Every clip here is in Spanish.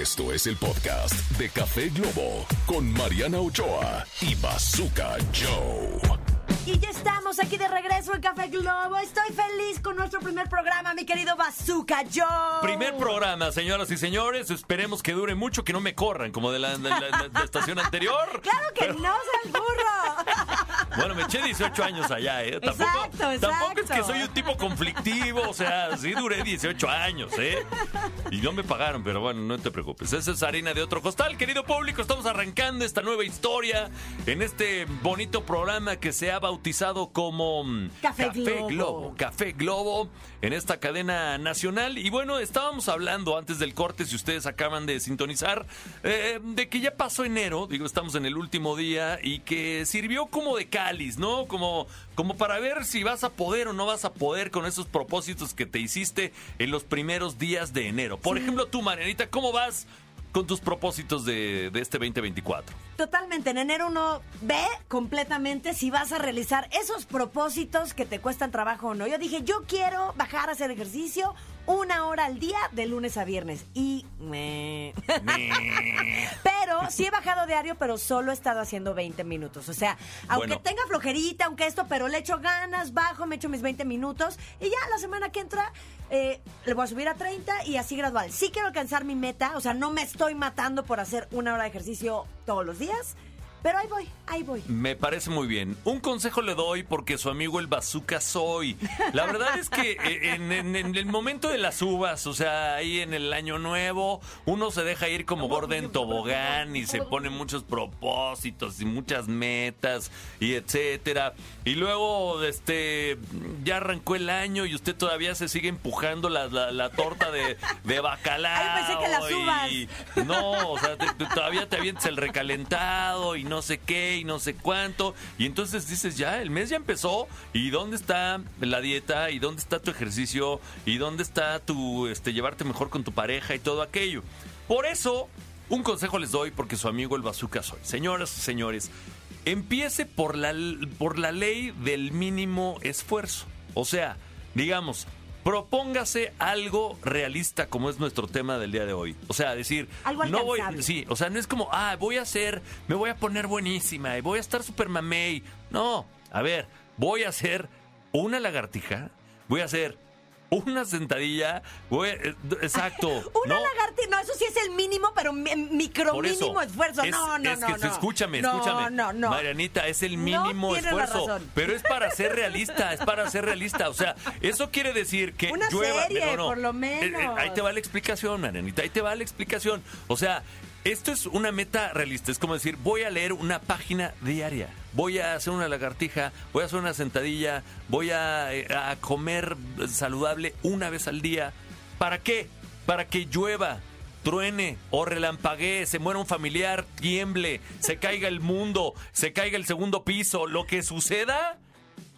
Esto es el podcast de Café Globo con Mariana Ochoa y Bazooka Joe. Y ya estamos aquí de regreso en Café Globo. Estoy feliz con nuestro primer programa, mi querido Bazooka Joe. Primer programa, señoras y señores. Esperemos que dure mucho, que no me corran como de la, de la- de la estación anterior. Claro que no, seas burro. Bueno, me eché 18 años allá, ¿eh? Tampoco, Exacto, tampoco es que exacto. soy un tipo conflictivo, o sea, sí duré 18 años, ¿eh? Y no me pagaron, pero bueno, no te preocupes. Esa es harina de otro costal. Querido público, estamos arrancando esta nueva historia en este bonito programa que se ha bautizado como mm, Café Globo. Globo. Café Globo en esta cadena nacional. Y bueno, estábamos hablando antes del corte, si ustedes acaban de sintonizar, eh, de que ya pasó enero, digo, estamos en el último día y que sirvió como de cáliz, ¿no? Como, como para ver si vas a poder o no vas a poder con esos propósitos que te hiciste en los primeros días de enero. Por ejemplo, tú, Marianita, ¿cómo vas con tus propósitos de, de este 2024? Totalmente, en enero uno ve completamente si vas a realizar esos propósitos que te cuestan trabajo o no. Yo dije, yo quiero bajar a hacer ejercicio una hora al día de lunes a viernes. Y... meh. Pero sí he bajado diario, pero solo he estado haciendo 20 minutos. O sea, aunque Bueno. tenga flojerita, aunque esto, pero le echo ganas, bajo, me echo mis 20 minutos y ya la semana que entra eh, le voy a subir a 30 y así gradual. Sí quiero alcanzar mi meta, o sea, no me estoy matando por hacer una hora de ejercicio todos los días, pero ahí voy, ahí voy. Me parece muy bien. Un consejo le doy porque su amigo el bazooka soy. La verdad es que eh, en, en- en el momento de las uvas, o sea, ahí en el año nuevo, uno se deja ir como gorda en tobogán y se pone muchos propósitos y muchas metas y etcétera. Y luego, este, ya arrancó el año y usted todavía se sigue empujando la, la- la torta de, de bacalao. Ay, pensé que las uvas. y- no, o sea, te- te- todavía te avientas el recalentado y no sé qué y no sé cuánto. Y entonces dices, ya, el mes ya empezó. ¿Y dónde está la dieta? ¿Y dónde está tu ejercicio? ¿Y dónde está tu, este, llevarte mejor con tu pareja y todo aquello? Por eso, un consejo les doy porque su amigo el bazooka soy. Señoras y señores, empiece por la, por la ley del mínimo esfuerzo. O sea, digamos, propóngase algo realista como es nuestro tema del día de hoy. O sea, decir, Algo no voy, sí, o sea, no es como, ah, voy a hacer, me voy a poner buenísima y voy a estar super mamey. No, a ver, voy a hacer una lagartija, voy a hacer una sentadilla, a- eh, exacto. Una ¿no? lagartija, no, eso sí es el mínimo, pero mi- micro Por eso, mínimo esfuerzo. es- no, no, es no, que, no. escúchame, No, escúchame. No, no, Marianita, es el No mínimo la esfuerzo. razón. Pero es para ser realista, es para ser realista. O sea, eso quiere decir que Una llueva. serie, no. por lo Eh, eh, menos. ahí te va la explicación, Marianita, ahí te va la explicación. O sea, esto es una meta realista. Es como decir, voy a leer una página diaria. Voy a hacer una lagartija, voy a hacer una sentadilla, voy a, eh, a comer saludable una vez al día. ¿Para qué? Para que llueva, truene o relampaguee, se muera un familiar, tiemble, se caiga el mundo, se caiga el segundo piso, lo que suceda,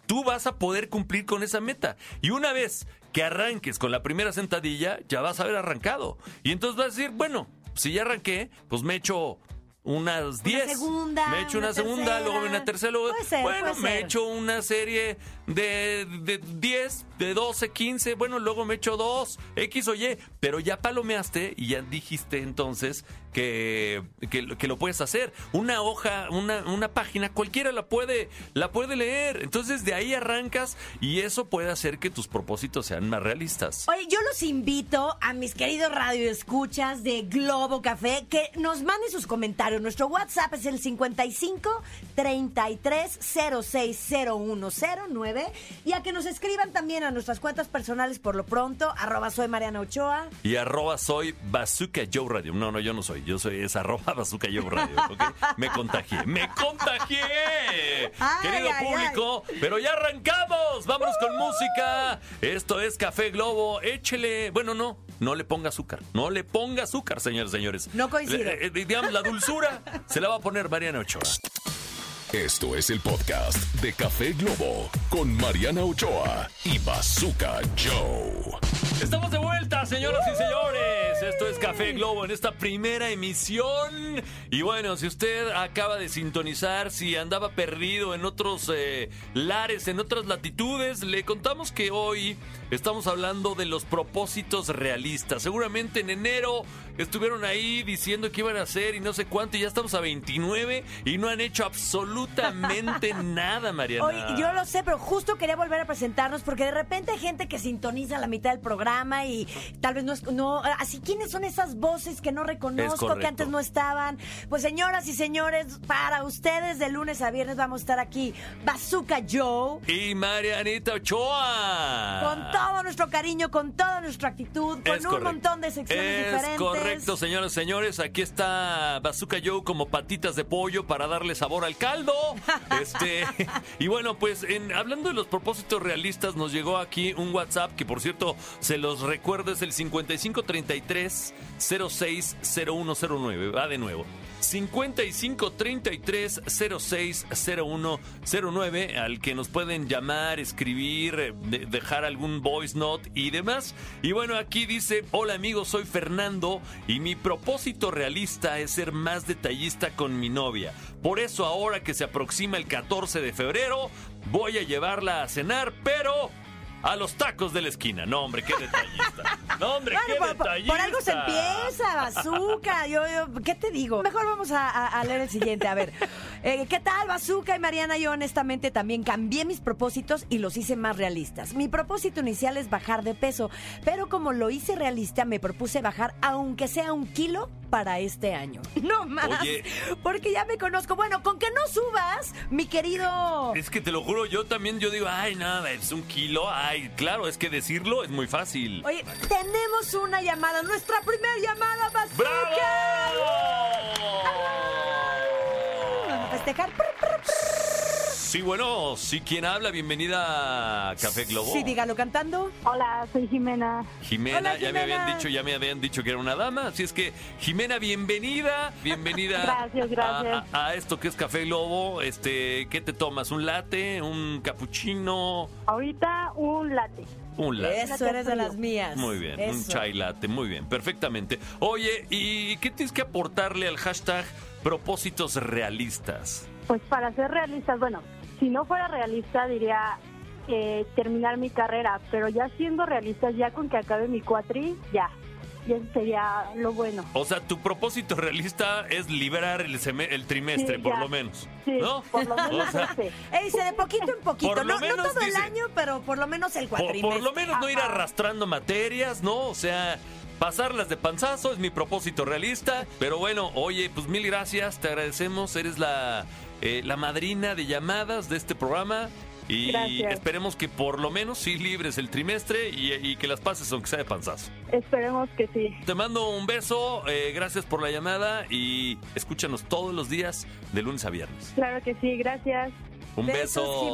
tú vas a poder cumplir con esa meta. Y una vez que arranques con la primera sentadilla, ya vas a haber arrancado. Y entonces vas a decir, bueno, si ya arranqué, pues me echo unas 10. segunda, me echo una, una segunda, tercera. luego una tercera, luego... Ser, bueno, me ser. echo una serie de, de 10, de 12, 15, bueno, luego me echo dos, X o Y, pero ya palomeaste y ya dijiste entonces que, que, que lo puedes hacer. Una hoja, una, una página, cualquiera la puede, la puede leer. Entonces de ahí arrancas y eso puede hacer que tus propósitos sean más realistas. Oye, yo los invito a mis queridos radioescuchas de Globo Café que nos manden sus comentarios. Nuestro WhatsApp es el 55 33 06 0109 y a que nos escriban también a nuestras cuentas personales por lo pronto, arroba soy Mariana Ochoa. Y arroba soy Bazooka Joe Radio. No, no, yo no soy. Yo soy es arroba Bazooka Joe Radio. Me contagié. ¡Me contagié! Ay, Querido ay, público, pero ya arrancamos. Vámonos con música. Esto es Café Globo. Échele. Bueno, no. No le ponga azúcar. No le ponga azúcar, señores, señores. No coincido. Le- eh, digamos, la dulzura se la va a poner Mariana Ochoa. Esto es el podcast de Café Globo con Mariana Ochoa y Bazooka Joe. Estamos de vuelta, señoras y señores. Café Globo en esta primera emisión. Y bueno, si usted acaba de sintonizar, si andaba perdido en otros eh, lares, en otras latitudes, le contamos que hoy estamos hablando de los propósitos realistas. Seguramente en enero estuvieron ahí diciendo que iban a hacer y no sé cuánto, y ya estamos a 29 y no han hecho absolutamente nada, Mariana. Hoy, yo lo sé, pero justo quería volver a presentarnos porque de repente hay gente que sintoniza la mitad del programa y tal vez no es. No, así, ¿quiénes son esas voces que no reconozco, que antes no estaban? Pues, señoras y señores, para ustedes de lunes a viernes vamos a estar aquí, Bazooka Joe. Y Marianita Ochoa. Con todo nuestro cariño, con toda nuestra actitud, con un montón de secciones diferentes. Correcto, señores, señores. Aquí está Bazooka Joe como patitas de pollo para darle sabor al caldo. este, y bueno, pues en, hablando de los propósitos realistas, nos llegó aquí un WhatsApp que por cierto se los recuerdo es el 5533 060109. Va de nuevo. 5533 060109 al que nos pueden llamar, escribir, dejar algún voice note y demás. Y bueno, aquí dice, hola amigos, soy Fernando y mi propósito realista es ser más detallista con mi novia. Por eso ahora que se aproxima el 14 de febrero, voy a llevarla a cenar, pero a los tacos de la esquina. No, hombre, qué detallista. No, hombre, qué por, detallista. Por, algo se empieza, bazooka. Yo, yo, ¿Qué te digo? Mejor vamos a, leer el siguiente. A ver, eh, ¿qué tal, bazooka y Mariana? Yo honestamente también cambié mis propósitos y los hice más realistas. Mi propósito inicial es bajar de peso, pero como lo hice realista, me propuse bajar aunque sea un kilo para este año. No más. Porque ya me conozco. Bueno, con que no subas, mi querido. Es que te lo juro, yo también yo digo, ay, nada, es un kilo, ay claro, es que decirlo es muy fácil. Oye, tenemos una llamada, nuestra primera llamada, Bazooka. ¡Bravo! Vamos a festejar. Sí, bueno, sí, ¿quién habla? Bienvenida a Café Globo. Sí, dígalo cantando. Hola, soy Jimena. Jimena, ya me habían dicho, ya me habían dicho que era una dama, así es que Jimena, bienvenida, bienvenida. gracias, gracias. A, esto que es Café Globo, este, ¿qué te tomas? ¿Un latte? ¿Un cappuccino? Ahorita un latte. Un latte. Eso eres de las mías. Muy bien, un chai latte, muy bien, perfectamente. Oye, ¿y qué tienes que aportarle al hashtag propósitos realistas? Pues para ser realistas, bueno, si no fuera realista diría eh, terminar mi carrera, pero ya siendo realista, ya con que acabe mi cuatri, ya. Ya sería lo bueno. O sea, tu propósito realista es liberar el, el trimestre, por lo menos. Sí, ¿no? por lo menos. dice de poquito en poquito. No, todo el año, pero por lo menos el cuatrimestre. Por, por lo menos no ir arrastrando materias, ¿no? O sea, pasarlas de panzazo es mi propósito realista. Pero bueno, oye, pues mil gracias, te agradecemos. Eres la eh, la madrina de llamadas de este programa. Y esperemos que por lo menos sí libres el trimestre y, que las pases aunque sea de panzazo. Esperemos que sí. Te mando un beso, eh, gracias por la llamada y escúchanos todos los días de lunes a viernes. Claro que sí, gracias. Un beso.